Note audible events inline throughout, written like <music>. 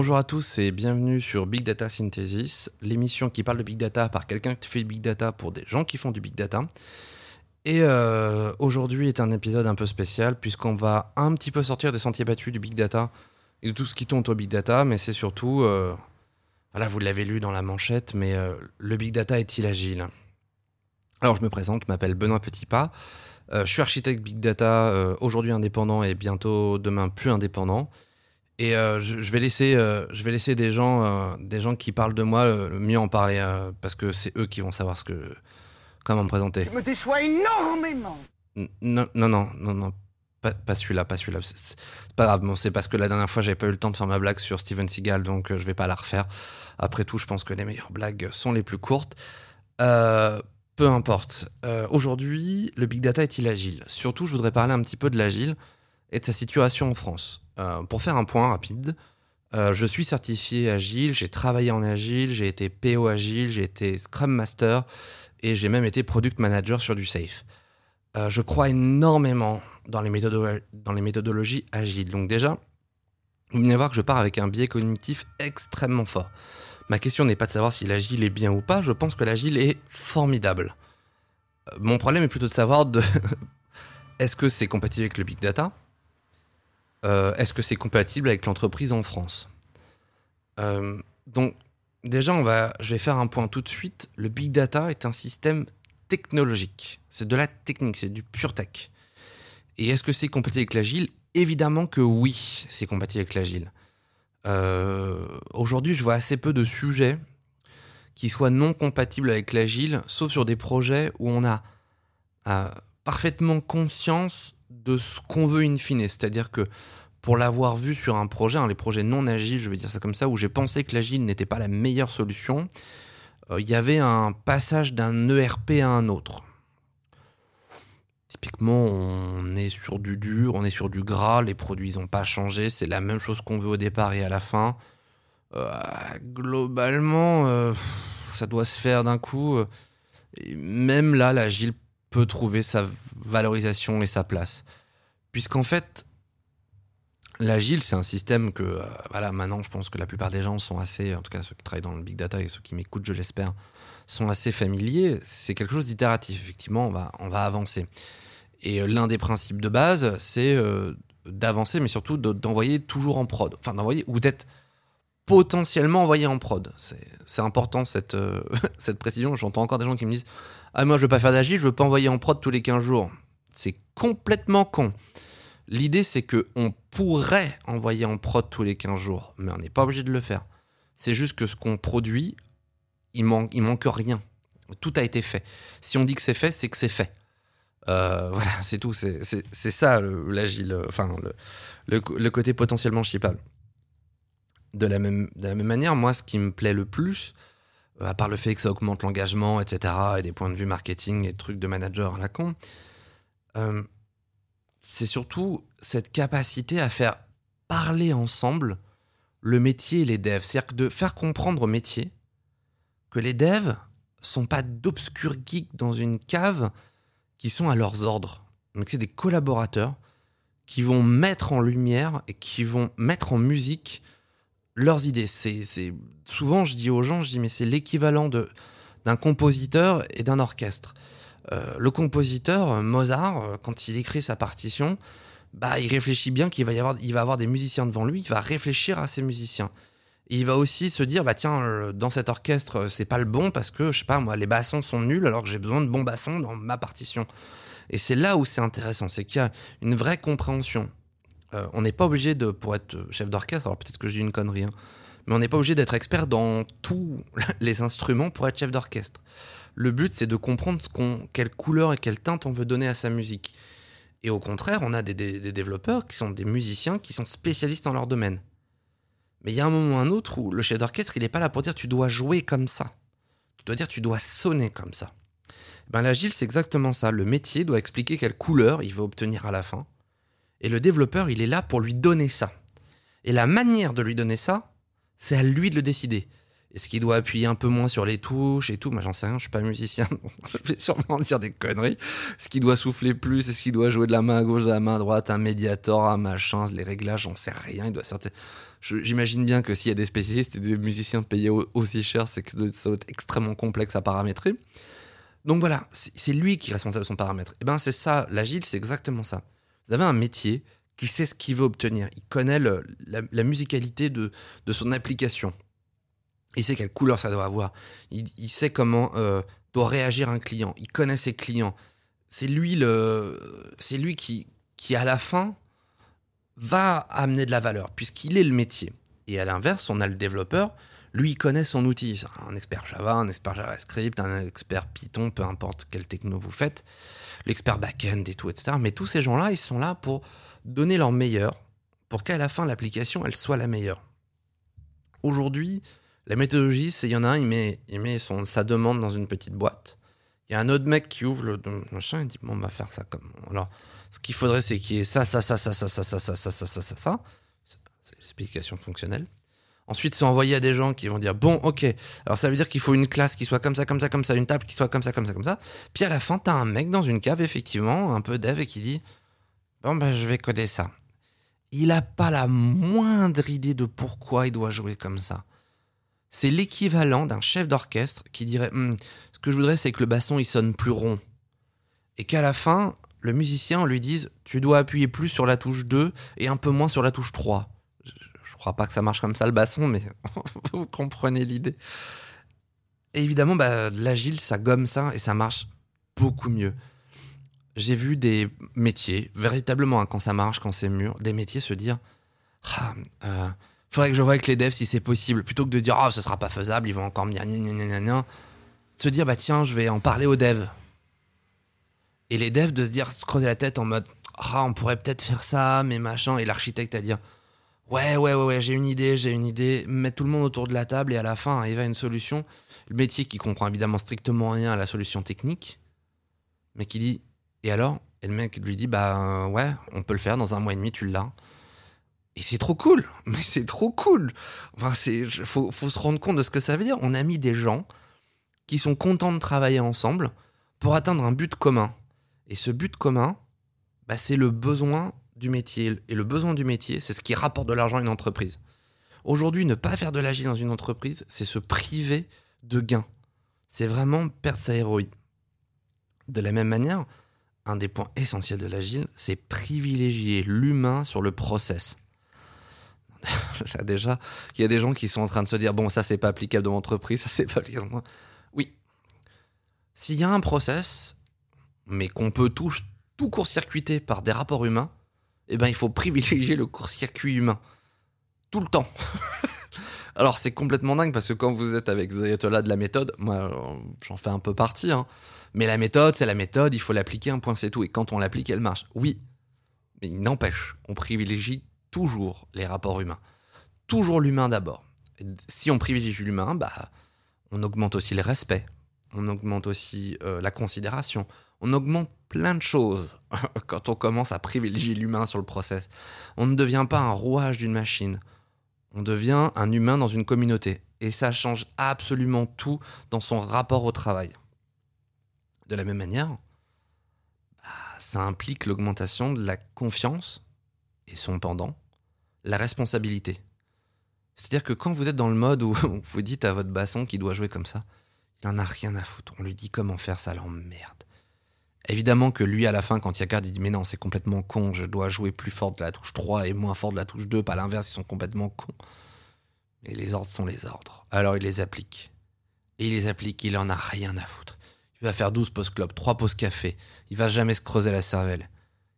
Bonjour à tous et bienvenue sur Big Data Synthesis, l'émission qui parle de Big Data par quelqu'un qui fait du Big Data pour des gens qui font du Big Data. Et euh, aujourd'hui est un épisode un peu spécial puisqu'on va un petit peu sortir des sentiers battus du Big Data et de tout ce qui tourne au Big Data, mais c'est surtout, euh, voilà, vous l'avez lu dans la manchette, mais euh, le Big Data est-il agile? Alors je me présente, je m'appelle Benoît Petitpas, je suis architecte Big Data, aujourd'hui indépendant et bientôt demain plus indépendant. Et je, vais laisser, je vais laisser des gens, des gens qui parlent de moi le mieux en parler parce que c'est eux qui vont savoir ce que, comment me présenter. Je me déçois énormément. Non, non, non, non, non, pas, celui-là, pas celui-là. C'est pas grave, bon, c'est parce que la dernière fois, j'avais pas eu le temps de faire ma blague sur Steven Seagal, donc euh, je vais pas la refaire. Après tout, je pense que les meilleures blagues sont les plus courtes. Euh, peu importe. Euh, aujourd'hui, le big data est-il agile? Surtout, je voudrais parler un petit peu de l'agile et de sa situation en France. pour faire un point rapide, je suis certifié agile, j'ai travaillé en agile, j'ai été PO agile, j'ai été Scrum Master et j'ai même été Product Manager sur du Safe. je crois énormément dans les, méthodologies agiles. Donc déjà, vous venez voir que je pars avec un biais cognitif extrêmement fort. Ma question n'est pas de savoir si l'agile est bien ou pas, je pense que l'agile est formidable. Euh, mon problème est plutôt de savoir de <laughs> est-ce que c'est compatible avec le big data euh, Est-ce que c'est compatible avec l'entreprise en France euh, Donc déjà, on va, je vais faire un point tout de suite. Le big data est un système technologique. C'est de la technique, c'est du pure tech. Et est-ce que c'est compatible avec l'agile? Évidemment que oui, c'est compatible avec l'agile. Euh, aujourd'hui, je vois assez peu de sujets qui soient non compatibles avec l'agile, sauf sur des projets où on a parfaitement conscience de ce qu'on veut in fine. C'est-à-dire que pour l'avoir vu sur un projet, hein, les projets non agiles, je vais dire ça comme ça, où j'ai pensé que l'agile n'était pas la meilleure solution, euh, il y avait un passage d'un ERP à un autre. Typiquement, on est sur du dur, on est sur du gras, les produits n'ont pas changé, c'est la même chose qu'on veut au départ et à la fin. Euh, globalement, euh, ça doit se faire d'un coup. même là, l'agile peut trouver sa valorisation et sa place. Puisqu'en fait, l'agile, c'est un système que, euh, voilà, maintenant, je pense que la plupart des gens sont assez, en tout cas ceux qui travaillent dans le big data et ceux qui m'écoutent, je l'espère, sont assez familiers. C'est quelque chose d'itératif, effectivement, on va, on va avancer. Et euh, l'un des principes de base, c'est euh, d'avancer, mais surtout d'envoyer toujours en prod. Enfin, d'envoyer ou d'être potentiellement envoyé en prod. C'est important cette, <laughs> cette précision. J'entends encore des gens qui me disent Ah, moi, je veux pas faire d'agile, je veux pas envoyer en prod tous les 15 jours. C'est complètement con. L'idée, c'est qu'on pourrait envoyer en prod tous les 15 jours, mais on n'est pas obligé de le faire. C'est juste que ce qu'on produit, il manque, il manque rien. Tout a été fait. Si on dit que c'est fait, c'est que c'est fait. Euh, <laughs> voilà, c'est tout. C'est ça l'agile, enfin le, le, côté potentiellement shippable. De la, même, de la même manière, moi, ce qui me plaît le plus, euh, à part le fait que ça augmente l'engagement, etc., et des points de vue marketing et trucs de manager à la con, euh, c'est surtout cette capacité à faire parler ensemble le métier et les devs. C'est-à-dire de faire comprendre au métier que les devs sont pas d'obscurs geeks dans une cave qui sont à leurs ordres. Donc c'est des collaborateurs qui vont mettre en lumière et qui vont mettre en musique leurs idées. C'est, souvent je dis aux gens, je dis mais c'est l'équivalent de d'un compositeur et d'un orchestre. Euh, le compositeur Mozart, euh, quand il écrit sa partition, bah il réfléchit bien qu'il va y avoir, il va avoir des musiciens devant lui, il va réfléchir à ces musiciens il va aussi se dire bah tiens euh, dans cet orchestre euh, c'est pas le bon parce que je sais pas moi les bassons sont nuls alors que j'ai besoin de bons bassons dans ma partition. Et c'est là où c'est intéressant, c'est qu'il y a une vraie compréhension. Euh, on n'est pas obligé de pour être chef d'orchestre, alors peut-être que je dis une connerie, hein, mais on n'est pas obligé d'être expert dans tous <laughs> les instruments pour être chef d'orchestre. Le but c'est de comprendre ce quelle couleur et quelle teinte on veut donner à sa musique. Et au contraire, on a des développeurs qui sont des musiciens qui sont spécialistes dans leur domaine. Mais il y a un moment ou un autre où le chef d'orchestre, il n'est pas là pour dire tu dois jouer comme ça. Tu dois dire tu dois sonner comme ça. Ben, L'agile, c'est exactement ça. Le métier doit expliquer quelle couleur il veut obtenir à la fin. Et le développeur, il est là pour lui donner ça. Et la manière de lui donner ça, c'est à lui de le décider. Est-ce qu'il doit appuyer un peu moins sur les touches et tout? Moi, j'en sais rien, je suis pas musicien, <laughs> je vais sûrement dire des conneries. Est-ce qu'il doit souffler plus? Est-ce qu'il doit jouer de la main à gauche à la main à droite Un médiator, un machin Les réglages, j'en sais rien. Il doit. J'imagine bien que s'il y a des spécialistes et des musiciens payés aussi cher, c'est que ça doit être extrêmement complexe à paramétrer. Donc voilà, c'est lui qui est responsable de son paramètre. Et eh ben c'est ça, l'agile, c'est exactement ça. Vous avez un métier qui sait ce qu'il veut obtenir. Il connaît la, musicalité de, de son application. Il sait quelle couleur ça doit avoir. Il, sait comment euh, doit réagir un client. Il connaît ses clients. C'est lui, le, c'est lui qui, qui, à la fin, va amener de la valeur, puisqu'il est le métier. Et à l'inverse, on a le développeur. Lui, il connaît son outil. Un expert Java, un expert JavaScript, un expert Python, peu importe quelle techno vous faites. L'expert backend et tout, etc. Mais tous ces gens-là, ils sont là pour donner leur meilleur, pour qu'à la fin, l'application, elle soit la meilleure. Aujourd'hui, la méthodologie, c'est il y en a un, il met, il met sa demande dans une petite boîte. Il y a un autre mec qui ouvre le machin et dit bon, on va faire ça comme. Alors, ce qu'il faudrait, c'est qu'il y ait ça, ça, ça, ça, ça, ça, ça, ça, ça, ça, ça, ça, ça. C'est l'explication fonctionnelle. Ensuite, c'est envoyé à des gens qui vont dire bon, ok, alors ça veut dire qu'il faut une classe qui soit comme ça, comme ça, comme ça, une table qui soit comme ça, comme ça, comme ça. Puis à la fin, t'as un mec dans une cave, effectivement, un peu dev, et qui dit bon, ben, je vais coder ça. Il n'a pas la moindre idée de pourquoi il doit jouer comme ça c'est l'équivalent d'un chef d'orchestre qui dirait hum, Ce que je voudrais, c'est que le basson il sonne plus rond. Et qu'à la fin, le musicien lui dise Tu dois appuyer plus sur la touche 2 et un peu moins sur la touche 3. Je, je crois pas que ça marche comme ça le basson, mais <laughs> vous comprenez l'idée. Et évidemment, bah, l'agile, ça gomme ça et ça marche beaucoup mieux. J'ai vu des métiers, véritablement, hein, quand ça marche, quand c'est mûr, des métiers se dire ah, euh, faudrait que je vois avec les devs si c'est possible. Plutôt que de dire, ah, oh, ce sera pas faisable, ils vont encore me dire, Se dire, bah tiens, je vais en parler aux devs. Et les devs de se dire, se creuser la tête en mode, ah, on pourrait peut-être faire ça, mais machin. Et l'architecte à dire, ouais, ouais, ouais, j'ai une idée, j'ai une idée. Mettre tout le monde autour de la table et à la fin arriver à une solution. Le métier qui comprend évidemment strictement rien à la solution technique, mais qui dit, et alors? Et le mec lui dit, bah ouais, on peut le faire dans un mois et demi, tu l'as. Et c'est trop cool, <laughs> mais c'est trop cool. Enfin, c'est faut, faut se rendre compte de ce que ça veut dire. On a mis des gens qui sont contents de travailler ensemble pour atteindre un but commun. Et ce but commun, bah, c'est le besoin du métier. Et le besoin du métier, c'est ce qui rapporte de l'argent à une entreprise. Aujourd'hui, ne pas faire de l'agile dans une entreprise, c'est se priver de gains. C'est vraiment perdre sa héroïne. De la même manière, un des points essentiels de l'agile, c'est privilégier l'humain sur le process. <laughs> déjà, il y a des gens qui sont en train de se dire bon, ça c'est pas applicable dans mon entreprise, <laughs> ça c'est pas applicable dans. Oui. S'il y a un process, mais qu'on peut tout, tout court-circuiter par des rapports humains, eh ben il faut privilégier le court-circuit humain. Tout le temps. <laughs> Alors c'est complètement dingue parce que quand vous êtes avec ayatollahs de la méthode, moi j'en fais un peu partie, hein. mais la méthode c'est la méthode, il faut l'appliquer, un point c'est tout. Et quand on l'applique, elle marche. Oui, mais il n'empêche, on privilégie toujours les rapports humains. Toujours l'humain d'abord. Si on privilégie l'humain, bah, on augmente aussi le respect, on augmente aussi euh, la considération, on augmente plein de choses <laughs> quand on commence à privilégier l'humain sur le process. On ne devient pas un rouage d'une machine, on devient un humain dans une communauté. Et ça change absolument tout dans son rapport au travail. De la même manière, bah, ça implique l'augmentation de la confiance et son pendant, la responsabilité. C'est-à-dire que quand vous êtes dans le mode où <laughs> vous dites à votre basson qui doit jouer comme ça, il en a rien à foutre. On lui dit comment faire, ça l'emmerde. Évidemment que lui, à la fin, quand il regarde, il dit Mais non, c'est complètement con, je dois jouer plus fort de la touche 3 et moins fort de la touche 2, pas l'inverse, ils sont complètement cons. Mais les ordres sont les ordres. Alors il les applique. Et il les applique, il en a rien à foutre. Il va faire 12 post club 3 pauses café. Il va jamais se creuser la cervelle.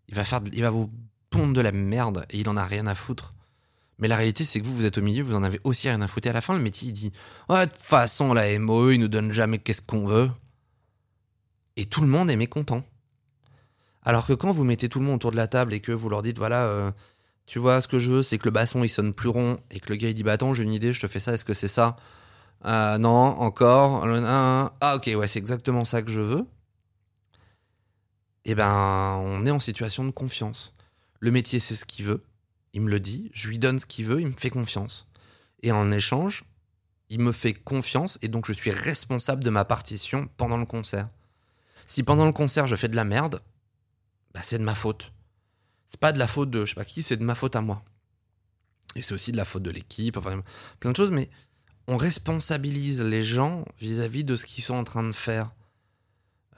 Il va, faire, il va vous pondre de la merde et il en a rien à foutre. Mais la réalité, c'est que vous, vous êtes au milieu, vous en avez aussi rien à foutre. Et à la fin, le métier, il dit de toute façon, la MO, il nous donne jamais qu'est-ce qu'on veut. Et tout le monde est mécontent. Alors que quand vous mettez tout le monde autour de la table et que vous leur dites Voilà, euh, tu vois, ce que je veux, c'est que le basson, il sonne plus rond. Et que le gars, il dit Bah attends, j'ai une idée, je te fais ça, est-ce que c'est ça? Euh, Non, encore. Ah, ok, ouais, c'est exactement ça que je veux. Eh ben, on est en situation de confiance. Le métier, c'est ce qu'il veut. Il me le dit. Je lui donne ce qu'il veut. Il me fait confiance. Et en échange, Il me fait confiance et donc je suis responsable de ma partition pendant le concert. Si pendant le concert je fais de la merde, bah c'est de ma faute. C'est pas de la faute de je sais pas qui, c'est de ma faute à moi. Et c'est aussi de la faute de l'équipe, enfin plein de choses, mais on responsabilise les gens vis-à-vis de ce qu'ils sont en train de faire.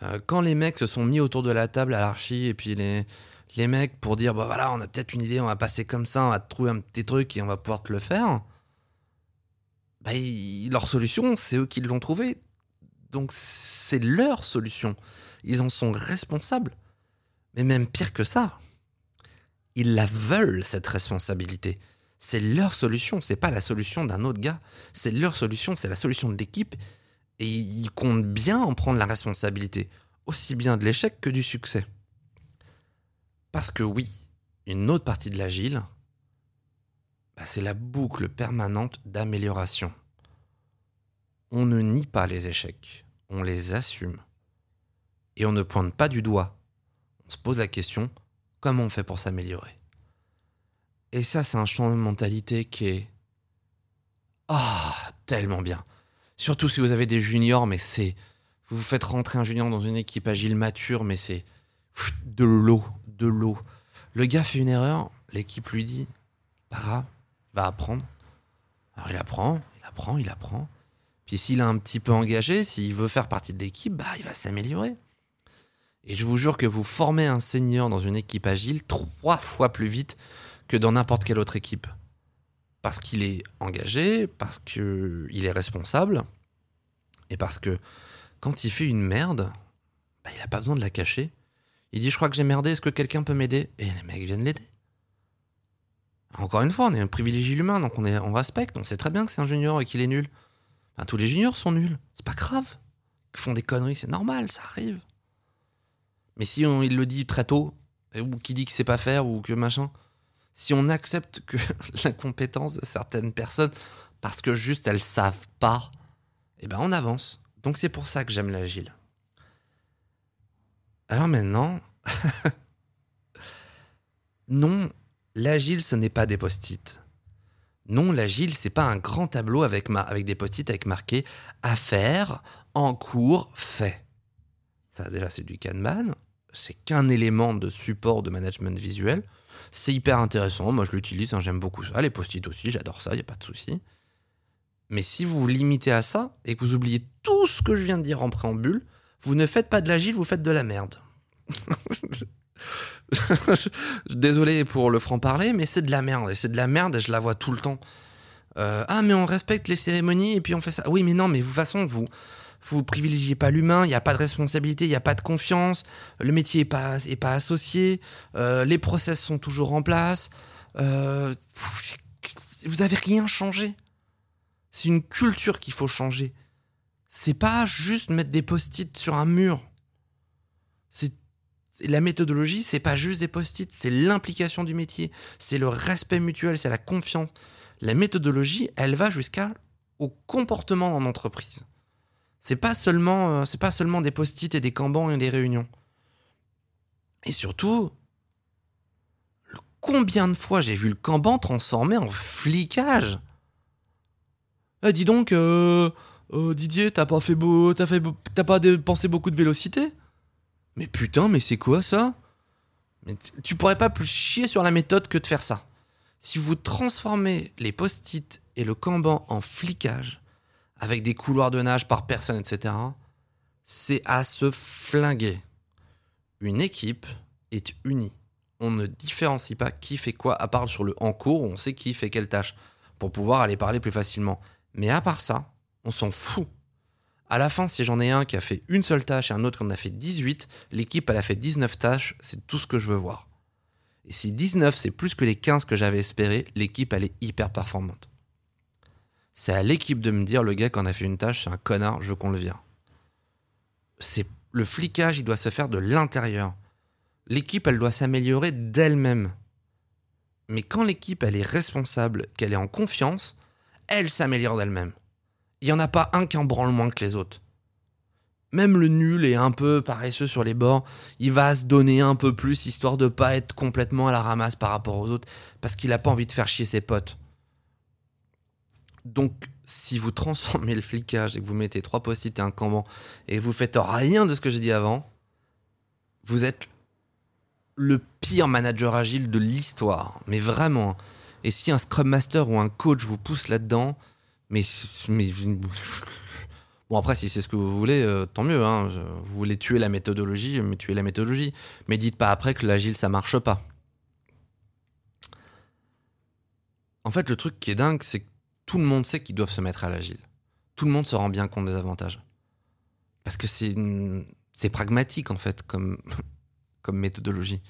Euh, quand les mecs se sont mis autour de la table à l'archi et puis les, les mecs pour dire bah voilà on a peut-être une idée on va passer comme ça on va trouver un petit truc et on va pouvoir te le faire bah, leur solution c'est eux qui l'ont trouvé donc c'est leur solution. Ils en sont responsables. Mais même pire que ça ils la veulent cette responsabilité. C'est leur solution c'est pas la solution d'un autre gars. C'est leur solution c'est la solution de l'équipe. Et ils comptent bien en prendre la responsabilité aussi bien de l'échec que du succès. Parce que oui, une autre partie de l'agile, bah, c'est la boucle permanente d'amélioration. On ne nie pas les échecs, on les assume. Et on ne pointe pas du doigt. On se pose la question, comment on fait pour s'améliorer? Et ça, c'est un champ de mentalité qui est... Ah, tellement bien. Surtout si vous avez des juniors, mais c'est... Vous faites rentrer un junior dans une équipe agile mature, mais c'est de l'eau, de l'eau. Le gars fait une erreur, l'équipe lui dit Pas va apprendre. Alors il apprend, il apprend, il apprend. Puis s'il est un petit peu engagé, s'il veut faire partie de l'équipe, bah, il va s'améliorer. Et je vous jure que vous formez un senior dans une équipe agile trois fois plus vite que dans n'importe quelle autre équipe. Parce qu'il est engagé, parce qu'il est responsable, et parce que quand il fait une merde, bah, il n'a pas besoin de la cacher. Il dit Je crois que j'ai merdé, est-ce que quelqu'un peut m'aider? Et les mecs viennent l'aider. Encore une fois, on est un privilégié humain, donc on, est, on respecte. On sait très bien que c'est un junior et qu'il est nul. Tous les juniors sont nuls. C'est pas grave. Ils font des conneries, c'est normal, ça arrive. Mais si on, le dit très tôt, ou qui dit qu'il sait pas faire, ou que machin, si on accepte que <laughs> l'incompétence de certaines personnes, parce que juste elles savent pas, eh ben on avance. Donc c'est pour ça que j'aime l'agile. Alors maintenant, <laughs> non, l'agile, ce n'est pas des post-it. Non, l'agile, c'est pas un grand tableau avec, des post-it avec marqué à en cours, fait. Ça, déjà, c'est du Kanban. C'est qu'un élément de support de management visuel. C'est hyper intéressant. Moi, je l'utilise. Hein, j'aime beaucoup ça. Les post-it aussi, j'adore ça. Il n'y a pas de souci. Mais si vous vous limitez à ça et que vous oubliez tout ce que je viens de dire en préambule, vous ne faites pas de l'agile, vous faites de la merde. <laughs> <laughs> Désolé pour le franc-parler, mais c'est de la merde. Et c'est de la merde et je la vois tout le temps. Euh, ah, mais on respecte les cérémonies et puis on fait ça. Oui, mais non, mais de toute façon, vous vous privilégiez pas l'humain, il n'y a pas de responsabilité, il n'y a pas de confiance, le métier n'est pas, est pas associé, euh, les process sont toujours en place. Euh, vous avez rien changé. C'est une culture qu'il faut changer c'est pas juste mettre des post-it sur un mur. C'est la méthodologie, c'est pas juste des post-it, c'est l'implication du métier, c'est le respect mutuel, c'est la confiance. La méthodologie, elle va jusqu'à au comportement en entreprise. C'est pas seulement euh, c'est pas seulement des post-it et des cambans et des réunions. Et surtout, combien de fois j'ai vu le camban transformé en flicage eh, dis donc, euh, Oh Didier, t'as pas fait beau, t'as fait, t'as pas dépensé beaucoup de vélocité Mais putain, mais c'est quoi ça? Tu pourrais pas plus chier sur la méthode que de faire ça. Si vous transformez les post-it et le Kanban en flicage, avec des couloirs de nage par personne, etc., c'est à se flinguer. Une équipe est unie. On ne différencie pas qui fait quoi, à part sur le en cours où on sait qui fait quelle tâche, pour pouvoir aller parler plus facilement. Mais à part ça, on s'en fout. À la fin, si j'en ai un qui a fait une seule tâche et un autre qui en a fait 18, l'équipe elle a fait 19 tâches, c'est tout ce que je veux voir. Et si 19 c'est plus que les 15 que j'avais espéré, l'équipe elle est hyper performante. C'est à l'équipe de me dire le gars qui en a fait une tâche, c'est un connard, je veux qu'on le vire. C'est le flicage, il doit se faire de l'intérieur. L'équipe, elle doit s'améliorer d'elle-même. Mais quand l'équipe, elle est responsable, qu'elle est en confiance, elle s'améliore d'elle-même il n'y en a pas un qui en branle moins que les autres. Même le nul est un peu paresseux sur les bords, il va se donner un peu plus histoire de pas être complètement à la ramasse par rapport aux autres parce qu'il n'a pas envie de faire chier ses potes. Donc si vous transformez le flicage et que vous mettez trois post-it et un Kanban et vous faites rien de ce que j'ai dit avant, vous êtes le pire manager agile de l'histoire. Mais vraiment. Et si un Scrum Master ou un coach vous pousse là-dedans, mais, Bon, après, si c'est ce que vous voulez, euh, tant mieux. Hein. Vous voulez tuer la méthodologie, mais tuer la méthodologie. Mais dites pas après que l'agile, ça marche pas. En fait, le truc qui est dingue, c'est que tout le monde sait qu'ils doivent se mettre à l'agile. Tout le monde se rend bien compte des avantages. Parce que c'est pragmatique, en fait, comme, <laughs> comme méthodologie.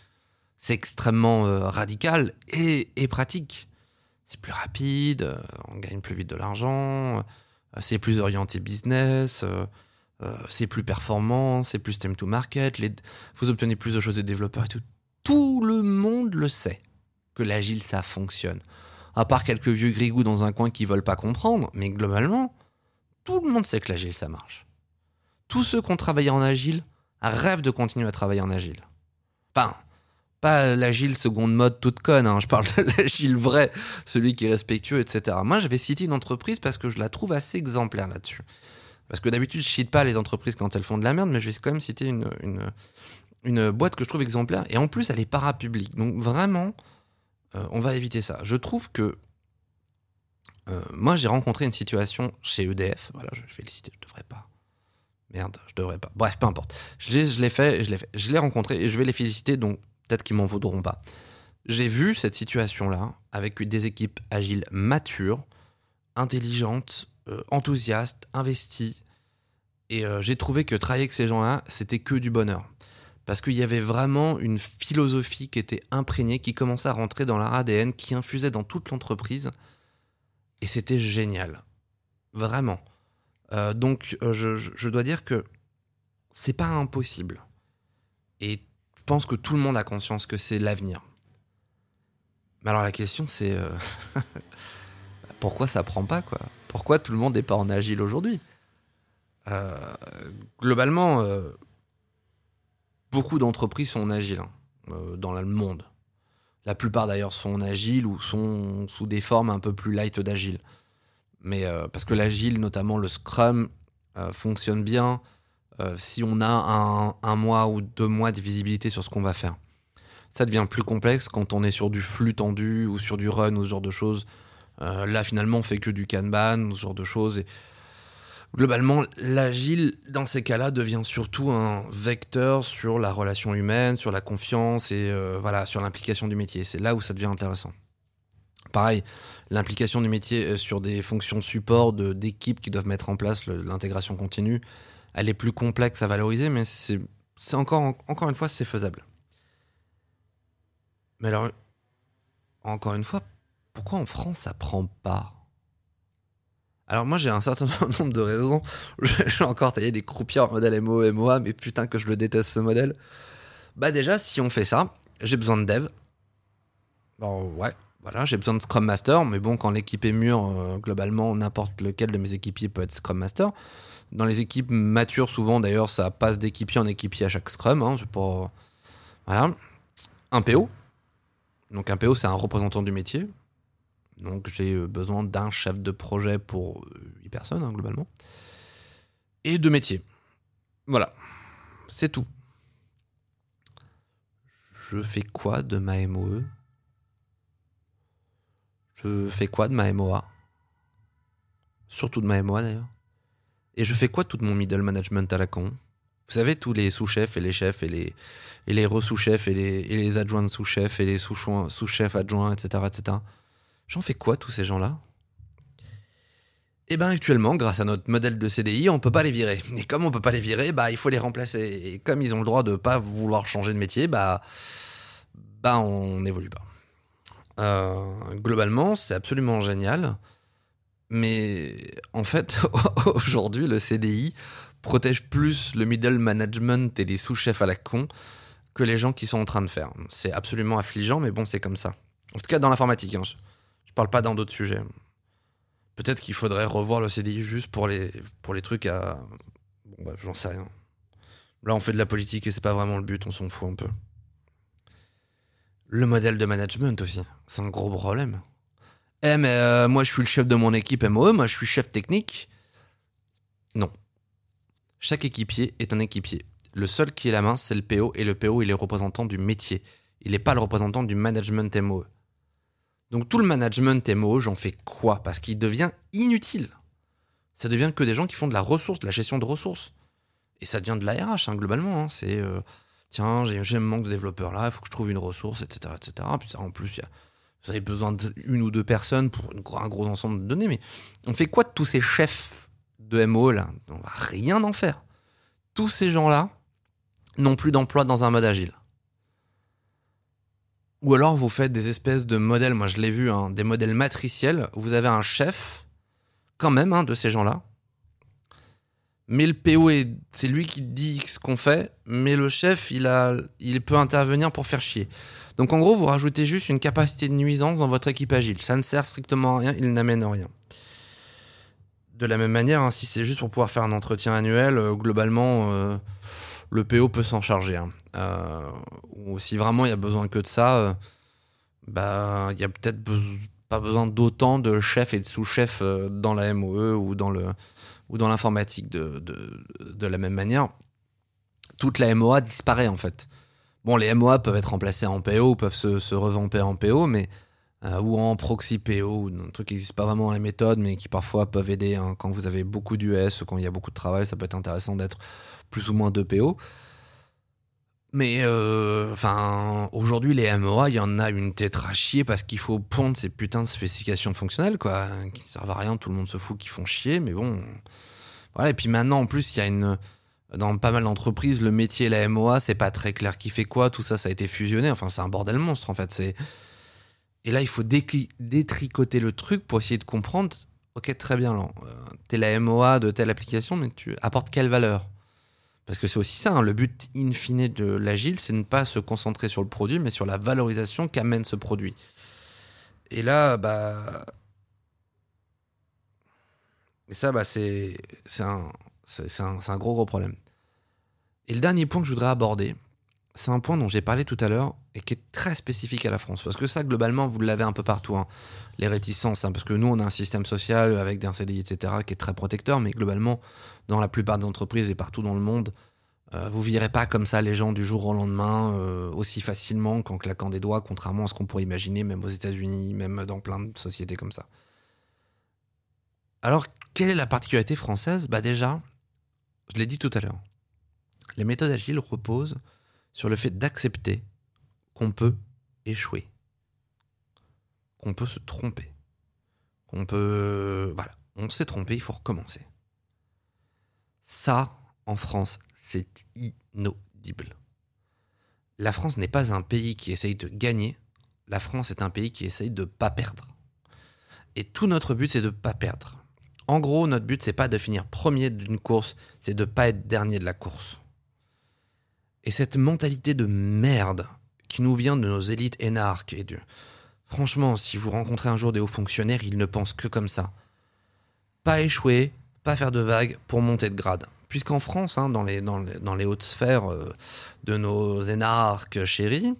C'est extrêmement euh, radical et pratique. C'est plus rapide, euh, on gagne plus vite de l'argent euh, c'est plus orienté business, euh, c'est plus performant, c'est plus time to market, vous obtenez plus de choses des développeurs et tout. Tout le monde le sait que l'agile ça fonctionne. À part quelques vieux grigous dans un coin qui veulent pas comprendre, mais globalement, tout le monde sait que l'agile ça marche. Tous ceux qui ont travaillé en agile rêvent de continuer à travailler en agile. Enfin, pas l'agile seconde mode toute conne, hein. je parle de <laughs> l'agile vrai, celui qui est respectueux, etc. Moi, j'avais cité une entreprise parce que je la trouve assez exemplaire là-dessus. Parce que d'habitude, je cite pas les entreprises quand elles font de la merde, mais je vais quand même citer une, une, boîte que je trouve exemplaire. Et en plus, elle est parapublique. Donc vraiment, euh, on va éviter ça. Je trouve que euh, moi, j'ai rencontré une situation chez EDF. Voilà, je, vais les citer, je devrais pas. Merde, je devrais pas. Bref, peu importe. Je l'ai fait, je l'ai fait. Je l'ai rencontré et je vais les féliciter. Donc, peut-être qu'ils m'en voudront pas. J'ai vu cette situation-là avec des équipes agiles matures, intelligentes, euh, enthousiastes, investies. Et euh, j'ai trouvé que travailler avec ces gens-là, c'était que du bonheur. Parce qu'il y avait vraiment une philosophie qui était imprégnée, qui commençait à rentrer dans leur ADN, qui infusait dans toute l'entreprise. Et c'était génial. Vraiment. Euh, donc, je, je, dois dire que c'est pas impossible. Et pense que tout le monde a conscience que c'est l'avenir. Mais alors la question c'est euh, <laughs> pourquoi ça prend pas quoi? Pourquoi tout le monde n'est pas en agile aujourd'hui? Euh, Globalement, euh, beaucoup d'entreprises sont en agile hein, dans le monde. La plupart d'ailleurs sont en agile ou sont sous des formes un peu plus light d'agile. Mais parce que l'agile, notamment le Scrum, fonctionne bien euh, si on a un, mois ou deux mois de visibilité sur ce qu'on va faire. Ça devient plus complexe quand on est sur du flux tendu ou sur du run ou ce genre de choses. Euh, là, finalement, on fait que du Kanban ou ce genre de choses. Et globalement, l'agile, dans ces cas-là, devient surtout un vecteur sur la relation humaine, sur la confiance et euh, voilà, sur l'implication du métier. C'est là où ça devient intéressant. Pareil, l'implication du métier sur des fonctions support d'équipes qui doivent mettre en place l'intégration continue elle est plus complexe à valoriser, mais c'est encore, encore une fois, c'est faisable. Mais alors, encore une fois, pourquoi en France ça prend pas? Alors moi j'ai un certain <laughs> nombre de raisons. J'ai encore taillé des croupières en modèle MO, MOA, mais putain que je le déteste ce modèle. Bah déjà, si on fait ça, j'ai besoin de dev. Bon ouais, voilà, j'ai besoin de Scrum Master, mais bon, quand l'équipe est mûre, euh, globalement, n'importe lequel de mes équipiers peut être Scrum Master. Dans les équipes matures, souvent d'ailleurs, ça passe d'équipier en équipier à chaque Scrum. Hein. Voilà. Un PO. Donc un PO, c'est un représentant du métier. Donc j'ai euh, besoin d'un chef de projet pour 8 personnes, hein, globalement. Et deux métiers. Voilà. C'est tout. Je fais quoi de ma MOE Je fais quoi de ma MOA Surtout de ma MOA d'ailleurs. Et je fais quoi tout mon middle management à la con? Vous savez, tous les sous-chefs et les chefs et les, et les re-sous-chefs et les, et les adjoints de sous-chefs et les sous-chefs adjoints, etc., etc. J'en fais quoi, tous ces gens-là? Eh bien, actuellement, grâce à notre modèle de CDI, on peut pas les virer. Et comme on peut pas les virer, bah, il faut les remplacer. Et comme ils ont le droit de pas vouloir changer de métier, bah, bah on n'évolue pas. Euh, globalement, c'est absolument génial. Mais en fait, <laughs> aujourd'hui, le CDI protège plus le middle management et les sous-chefs à la con que les gens qui sont en train de faire. C'est absolument affligeant, mais bon, c'est comme ça. En tout cas, dans l'informatique. Hein. Je, ne parle pas dans d'autres sujets. Peut-être qu'il faudrait revoir le CDI juste pour les, pour les trucs à. Bon, bah, j'en sais rien. Là, on fait de la politique et c'est pas vraiment le but, on s'en fout un peu. Le modèle de management aussi, c'est un gros problème. Eh, mais euh, moi, je suis le chef de mon équipe MOE, moi, je suis chef technique. Non. Chaque équipier est un équipier. Le seul qui est la main, c'est le PO, et le PO, il est représentant du métier. Il n'est pas le représentant du management MOE. Donc tout le management MOE, j'en fais quoi? Parce qu'il devient inutile. Ça devient que des gens qui font de la ressource, de la gestion de ressources. Et ça devient de la RH, hein, globalement. hein. C'est, euh, tiens, j'ai un manque de développeurs là, il faut que je trouve une ressource, etc. etc. Puis en plus, vous avez besoin d'une ou deux personnes pour un gros ensemble de données. Mais on fait quoi de tous ces chefs de MOE là? On va rien en faire. Tous ces gens-là n'ont plus d'emploi dans un mode agile. Ou alors vous faites des espèces de modèles, moi je l'ai vu, hein, des modèles matriciels. Vous avez un chef, quand même, hein, de ces gens-là. Mais le PO, est- c'est lui qui dit ce qu'on fait, mais le chef, il, peut intervenir pour faire chier. Donc en gros, vous rajoutez juste une capacité de nuisance dans votre équipe agile. Ça ne sert strictement à rien, il n'amène rien. De la même manière, hein, si c'est juste pour pouvoir faire un entretien annuel, euh, globalement, euh, le PO peut s'en charger. hein. Euh, ou si vraiment il y a besoin que de ça, bah, il y a peut-être pas besoin d'autant de chefs et de sous-chefs dans la MOE ou dans le ou dans l'informatique de, de, la même manière. Toute la MOA disparaît en fait. Bon, les MOA peuvent être remplacés en PO, peuvent se, se revamper en PO, mais euh, ou en proxy PO, ou un truc qui n'existe pas vraiment dans les méthodes, mais qui parfois peuvent aider hein, quand vous avez beaucoup d'US, quand il y a beaucoup de travail, ça peut être intéressant d'être plus ou moins de PO. Mais euh, enfin, aujourd'hui, les MOA, il y en a une tête à chier parce qu'il faut pondre ces putains de spécifications fonctionnelles, quoi, qui ne servent à rien, tout le monde se fout, qui font chier, mais bon. Voilà, et puis maintenant, en plus, il y a une. Dans pas mal d'entreprises, le métier et la MOA, c'est pas très clair qui fait quoi, tout ça, ça a été fusionné. Enfin, c'est un bordel monstre, en fait. Et là, il faut détricoter le truc pour essayer de comprendre. Ok, très bien, là, euh, t'es la MOA de telle application, mais tu apportes quelle valeur? Parce que c'est aussi ça, hein, le but in fine de l'agile, c'est de ne pas se concentrer sur le produit, mais sur la valorisation qu'amène ce produit. Et là, bah. Et ça, bah, c'est un, un, un gros, gros problème. Et le dernier point que je voudrais aborder, c'est un point dont j'ai parlé tout à l'heure et qui est très spécifique à la France. Parce que ça, globalement, vous l'avez un peu partout. hein. Les réticences, hein, parce que nous, on a un système social avec des CDI, etc., qui est très protecteur, mais globalement, dans la plupart des entreprises et partout dans le monde, euh, vous virez pas comme ça les gens du jour au lendemain euh, aussi facilement qu'en claquant des doigts, contrairement à ce qu'on pourrait imaginer, même aux États-Unis, même dans plein de sociétés comme ça. Alors, quelle est la particularité française? Bah déjà, je l'ai dit tout à l'heure, les méthodes agiles reposent sur le fait d'accepter qu'on peut échouer, qu'on peut se tromper, qu'on peut... Voilà, on s'est trompé, il faut recommencer. Ça, en France, c'est inaudible. La France n'est pas un pays qui essaye de gagner, la France est un pays qui essaye de pas perdre. Et tout notre but, c'est de pas perdre. En gros, notre but, c'est pas de finir premier d'une course, c'est de pas être dernier de la course. Et cette mentalité de merde qui nous vient de nos élites énarques et de... Franchement, si vous rencontrez un jour des hauts fonctionnaires, ils ne pensent que comme ça. Pas échouer, pas faire de vagues pour monter de grade. Puisqu'en France, hein, dans, les, hautes sphères euh, de nos énarques chéris,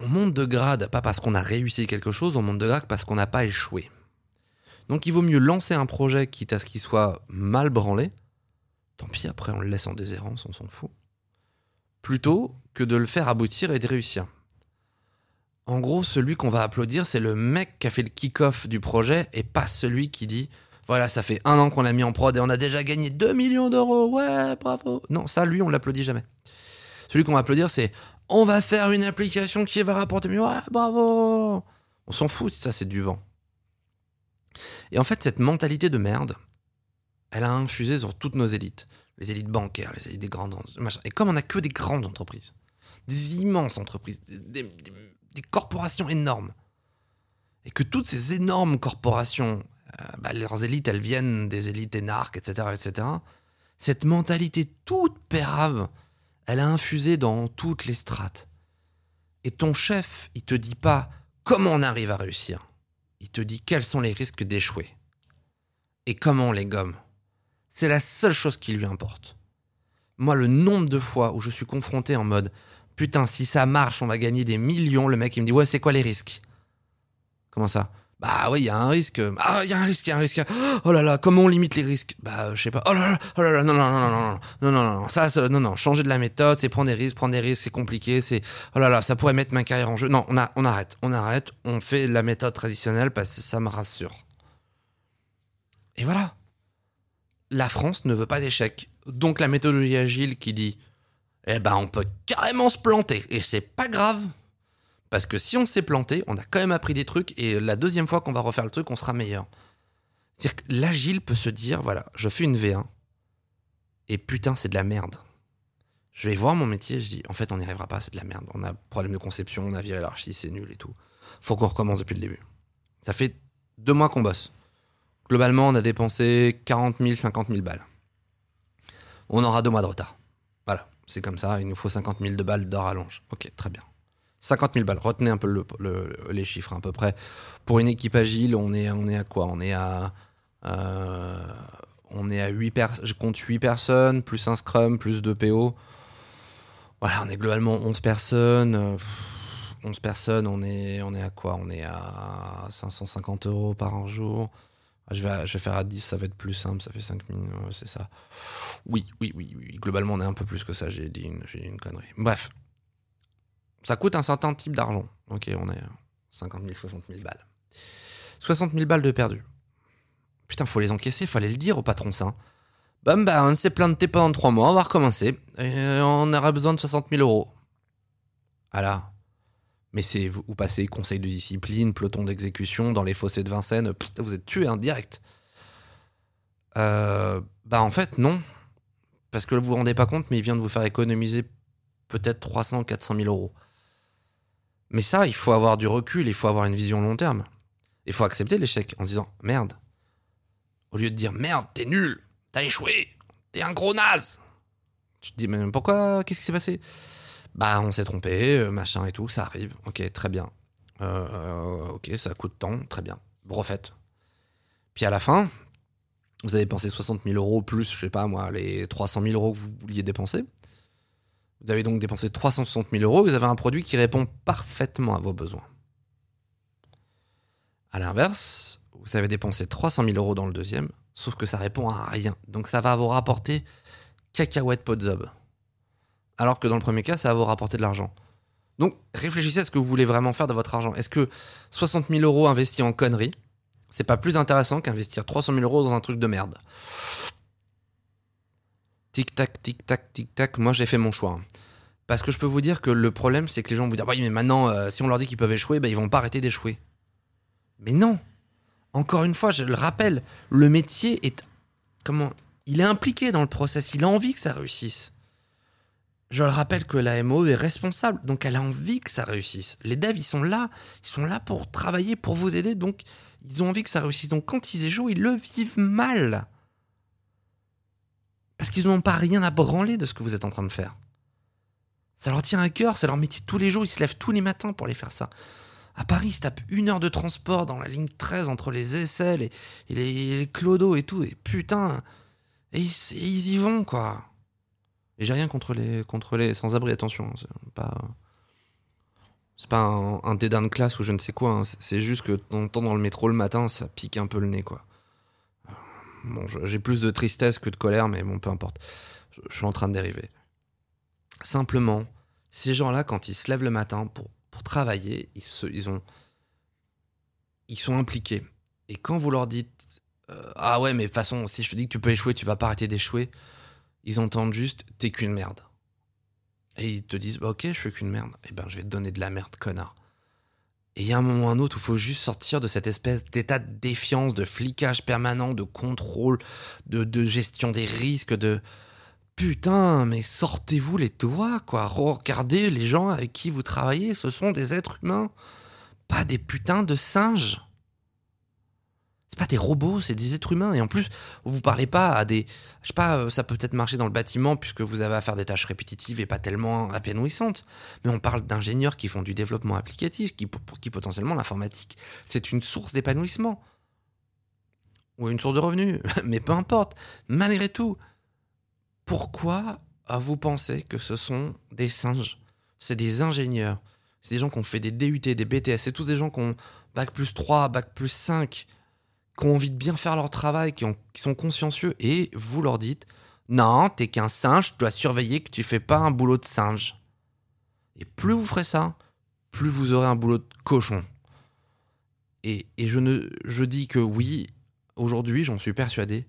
on monte de grade pas parce qu'on a réussi quelque chose, on monte de grade parce qu'on n'a pas échoué. Donc il vaut mieux lancer un projet quitte à ce qu'il soit mal branlé. Tant pis, après on le laisse en déshérence, on s'en fout. Plutôt que de le faire aboutir et de réussir. En gros, celui qu'on va applaudir, c'est le mec qui a fait le kick-off du projet et pas celui qui dit voilà, ça fait un an qu'on l'a mis en prod et on a déjà gagné 2 millions d'euros. Ouais, bravo. Non, ça, lui, on l'applaudit jamais. Celui qu'on va applaudir, c'est on va faire une application qui va rapporter mieux. Ouais, bravo. On s'en fout, ça, c'est du vent. Et en fait, cette mentalité de merde, elle a infusé sur toutes nos élites. Les élites bancaires, les élites des grandes machins. Et comme on n'a que des grandes entreprises, des immenses entreprises, des- des corporations énormes, et que toutes ces énormes corporations, euh, bah, leurs élites, elles viennent des élites énarques, etc., etc., cette mentalité toute pérave, elle a infusé dans toutes les strates. Et ton chef, il te dit pas comment on arrive à réussir. Il te dit quels sont les risques d'échouer. Et comment on les gomme. C'est la seule chose qui lui importe. Moi, le nombre de fois où je suis confronté en mode Putain, si ça marche, on va gagner des millions, le mec il me dit Ouais, c'est quoi les risques? Comment ça? Bah oui, il y a un risque. Ah, il y a un risque, il y a un risque. Oh là là, comment on limite les risques? Bah, je sais pas. Oh là là, oh là là, non, non, non, non, non, non, non, non, ça- non, non, changer de la méthode, c'est prendre des risques, prendre des risques, c'est compliqué, c'est, oh là là, ça pourrait mettre ma carrière en jeu. Non, on, a, on arrête, on arrête, on fait la méthode traditionnelle parce que ça me rassure. Et voilà. La France ne veut pas d'échec. Donc la méthodologie agile qui dit, eh ben, on peut carrément se planter et c'est pas grave. Parce que si on s'est planté, on a quand même appris des trucs et la deuxième fois qu'on va refaire le truc, on sera meilleur. C'est-à-dire que l'agile peut se dire voilà, je fais une V1 et putain, c'est de la merde. Je vais voir mon métier, je dis en fait, on n'y arrivera pas, c'est de la merde. On a problème de conception, on a viré l'archi, c'est nul et tout. Faut qu'on recommence depuis le début. Ça fait deux mois qu'on bosse. Globalement, on a dépensé 40 000, 50 000 balles. On aura deux mois de retard. C'est comme ça, il nous faut 50 000 de balles d'or à longe. Ok, très bien. 50 000 balles. Retenez un peu le- le- les chiffres à peu près. Pour une équipe agile, on est, on est à quoi? On est à, euh, on est à 8 personnes. Je compte 8 personnes, plus un Scrum, plus deux PO. Voilà, on est globalement 11 personnes. euh, pff, 11 personnes, on est, on est à quoi? On est à 550 euros par jour. Ah, Je vais, faire à 10, ça va être plus simple, ça fait 5 000, ouais, c'est ça. Oui, oui, oui. Globalement, on est un peu plus que ça, j'ai dit une, connerie. Bref, ça coûte un certain type d'argent. Ok, on est à 50 000, 60 000 balles. 60 000 balles de perdu. Putain, faut les encaisser, fallait le dire au patron ça. Bam, bah, on s'est planté pendant 3 mois, on va recommencer. On aura besoin de 60 000 euros. Ah là. Mais c'est vous, passez conseil de discipline, peloton d'exécution dans les fossés de Vincennes, vous êtes tué, hein, direct. Euh, bah en fait, non. Parce que vous vous rendez pas compte, mais il vient de vous faire économiser peut-être 300, 400 000 euros. Mais ça, il faut avoir du recul, il faut avoir une vision long terme. Il faut accepter l'échec en se disant merde. Au lieu de dire merde, t'es nul, t'as échoué, t'es un gros naze. Tu te dis mais pourquoi Qu'est-ce qui s'est passé? Bah on s'est trompé, euh, machin et tout, ça arrive. Ok, très bien. Euh, ok, ça coûte tant, très bien. Refaites. Puis à la fin, vous avez dépensé 60 000 euros plus, je sais pas moi, les 300 000 euros que vous vouliez dépenser. Vous avez donc dépensé 360 000 euros, vous avez un produit qui répond parfaitement à vos besoins. À l'inverse, vous avez dépensé 300 000 euros dans le deuxième, sauf que ça répond à rien. Donc ça va vous rapporter cacahuète pot. Alors que dans le premier cas, ça va vous rapporter de l'argent. Donc réfléchissez à ce que vous voulez vraiment faire de votre argent. Est-ce que 60 000 euros investis en conneries, c'est pas plus intéressant qu'investir 300 000 euros dans un truc de merde? Tic tac, tic tac, tic tac. Moi, j'ai fait mon choix. Parce que je peux vous dire que le problème, c'est que les gens vont vous dire Oui, mais maintenant, euh, si on leur dit qu'ils peuvent échouer, ben, ils vont pas arrêter d'échouer. Mais non Encore une fois, je le rappelle, le métier est. Comment Il est impliqué dans le process, il a envie que ça réussisse. Je le rappelle que la MO est responsable, donc elle a envie que ça réussisse. Les devs, ils sont là, ils sont là pour travailler, pour vous aider, donc ils ont envie que ça réussisse. Donc quand ils échouent, ils le vivent mal. Parce qu'ils n'ont pas rien à branler de ce que vous êtes en train de faire. Ça leur tient à cœur, c'est leur métier tous les jours, ils se lèvent tous les matins pour aller faire ça. À Paris, ils se tapent une heure de transport dans la ligne 13 entre les aisselles et, les, les clodos et tout, et putain, et ils y vont, quoi. Et j'ai rien contre les, contre les sans-abri, attention, hein, c'est pas... C'est pas un, un dédain de classe ou je ne sais quoi, hein, c'est- juste que ton temps dans le métro le matin, ça pique un peu le nez, quoi. Bon, je- j'ai plus de tristesse que de colère, mais bon, peu importe. Je, je suis en train de dériver. Simplement, ces gens-là, quand ils se lèvent le matin pour, pour travailler, ils, se, ils, ont, ils sont impliqués. Et quand vous leur dites euh, Ah ouais, mais de toute façon, si je te dis que tu peux échouer, tu vas pas arrêter d'échouer, ils entendent juste T'es qu'une merde. Et ils te disent bah, Ok, je suis qu'une merde. Eh ben, je vais te donner de la merde, connard. Et il y a un moment ou un autre où il faut juste sortir de cette espèce d'état de défiance, de flicage permanent, de contrôle, de, de gestion des risques, de. Putain, mais sortez-vous les doigts, quoi. Regardez les gens avec qui vous travaillez, ce sont des êtres humains, pas des putains de singes. C'est pas des robots, c'est des êtres humains. Et en plus, vous parlez pas à des. Je sais pas, euh, ça peut peut-être marcher dans le bâtiment puisque vous avez à faire des tâches répétitives et pas tellement épanouissantes. Mais on parle d'ingénieurs qui font du développement applicatif, qui, pour qui potentiellement l'informatique, c'est une source d'épanouissement. Ou une source de revenus. <laughs> Mais peu importe. Malgré tout, pourquoi vous pensez que ce sont des singes? C'est des ingénieurs. C'est des gens qui ont fait des DUT, des BTS. C'est tous des gens qui ont bac plus 3, bac plus 5, qui ont envie de bien faire leur travail, qui, ont, qui sont consciencieux. Et vous leur dites Non, t'es qu'un singe, tu dois surveiller que tu fais pas un boulot de singe. Et plus vous ferez ça, plus vous aurez un boulot de cochon. Et, je, je dis que oui, aujourd'hui, j'en suis persuadé,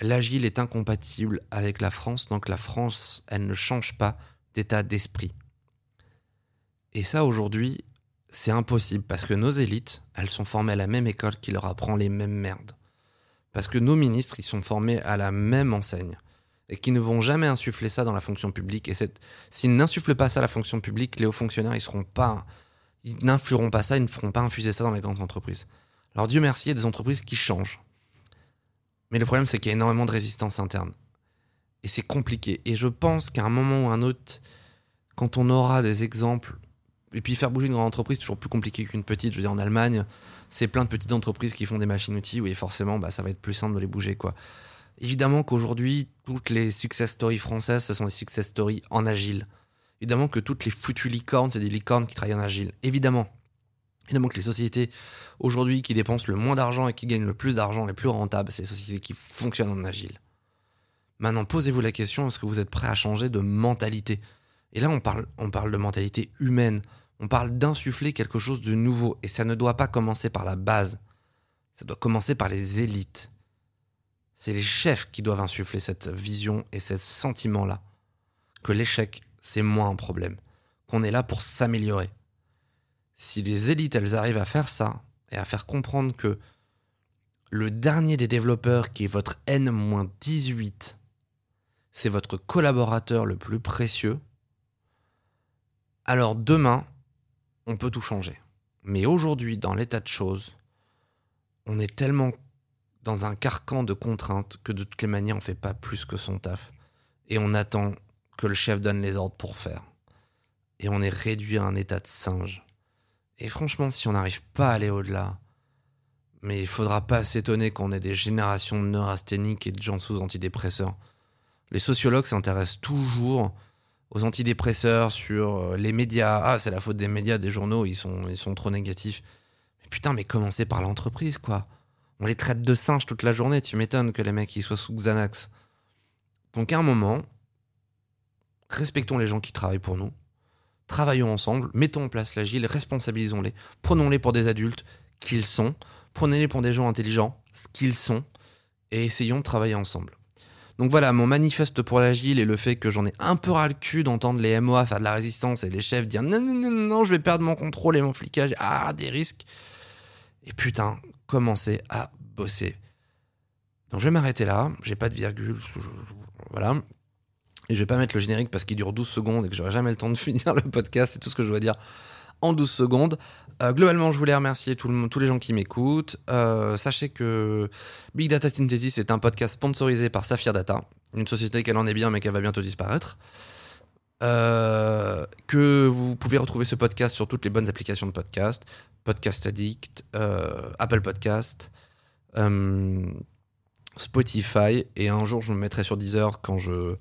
l'agile est incompatible avec la France, donc la France, elle ne change pas d'état d'esprit. Et ça, aujourd'hui, c'est impossible parce que nos élites, elles sont formées à la même école qui leur apprend les mêmes merdes. Parce que nos ministres, ils sont formés à la même enseigne et qui ne vont jamais insuffler ça dans la fonction publique. Et s'ils n'insufflent pas ça à la fonction publique, les hauts fonctionnaires, ils seront pas, ils n'influeront pas ça, ils ne feront pas infuser ça dans les grandes entreprises. Alors Dieu merci, il y a des entreprises qui changent. Mais le problème, c'est qu'il y a énormément de résistance interne. Et c'est compliqué. Et je pense qu'à un moment ou un autre, quand on aura des exemples, et puis faire bouger une grande entreprise, toujours plus compliqué qu'une petite. Je veux dire, en Allemagne, c'est plein de petites entreprises qui font des machines-outils, oui, forcément, bah, ça va être plus simple de les bouger, quoi. Évidemment qu'aujourd'hui, toutes les success stories françaises, ce sont des success stories en agile. Évidemment que toutes les foutues licornes, c'est des licornes qui travaillent en agile. Évidemment. Évidemment que les sociétés aujourd'hui qui dépensent le moins d'argent et qui gagnent le plus d'argent, les plus rentables, c'est les sociétés qui fonctionnent en agile. Maintenant, posez-vous la question, est-ce que vous êtes prêt à changer de mentalité? Et là, on parle, on parle de mentalité humaine. On parle d'insuffler quelque chose de nouveau. Et ça ne doit pas commencer par la base. Ça doit commencer par les élites. C'est les chefs qui doivent insuffler cette vision et ce sentiment-là. Que l'échec, c'est moins un problème. Qu'on est là pour s'améliorer. Si les élites, elles arrivent à faire ça et à faire comprendre que le dernier des développeurs, qui est votre N-18, c'est votre collaborateur le plus précieux, alors demain, on peut tout changer. Mais aujourd'hui, dans l'état de choses, on est tellement dans un carcan de contraintes que de toutes les manières, on fait pas plus que son taf. Et on attend que le chef donne les ordres pour faire. Et on est réduit à un état de singe. Et franchement, si on n'arrive pas à aller au-delà, mais il faudra pas s'étonner qu'on ait des générations de neurasthéniques et de gens sous antidépresseurs. Les sociologues s'intéressent toujours aux antidépresseurs sur euh, les médias. Ah, c'est la faute des médias, des journaux, ils sont, ils sont trop négatifs. Mais putain, mais commencez par l'entreprise, quoi. On les traite de singes toute la journée. Tu m'étonnes que les mecs ils soient sous Xanax. Donc à un moment, respectons les gens qui travaillent pour nous. Travaillons ensemble, mettons en place l'agile, responsabilisons-les, prenons-les pour des adultes qu'ils sont, prenez-les pour des gens intelligents, ce qu'ils sont, et essayons de travailler ensemble. Donc voilà, mon manifeste pour l'agile et le fait que j'en ai un peu ras le cul d'entendre les MOA faire de la résistance et les chefs dire non, non, non, non, je vais perdre mon contrôle et mon flicage, ah, des risques. Et putain, commencer à bosser. Donc je vais m'arrêter là, j'ai pas de virgule, voilà. Et je vais pas mettre le générique parce qu'il dure 12 secondes et que j'aurai jamais le temps de <laughs> finir le podcast, c'est tout ce que je dois dire en 12 secondes. Euh, globalement, je voulais remercier tout le, tous les gens qui m'écoutent. Euh, sachez que Big Data Synthesis est un podcast sponsorisé par Saphir Data, une société qui en est bien mais qui va bientôt disparaître. Euh, que vous pouvez retrouver ce podcast sur toutes les bonnes applications de podcast, Podcast Addict, Apple Podcast, Spotify, et un jour je me mettrai sur Deezer quand je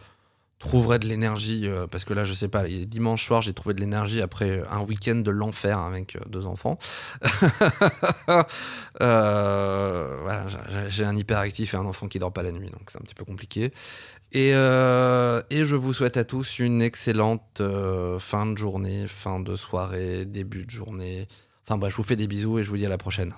trouverai de l'énergie, euh, parce que là, je sais pas, dimanche soir, j'ai trouvé de l'énergie après un week-end de l'enfer avec euh, deux enfants. <laughs> euh, voilà, j'ai un hyperactif et un enfant qui dort pas la nuit, donc c'est un petit peu compliqué. Et, et je vous souhaite à tous une excellente fin de journée, fin de soirée, début de journée. Enfin bref, je vous fais des bisous et je vous dis à la prochaine.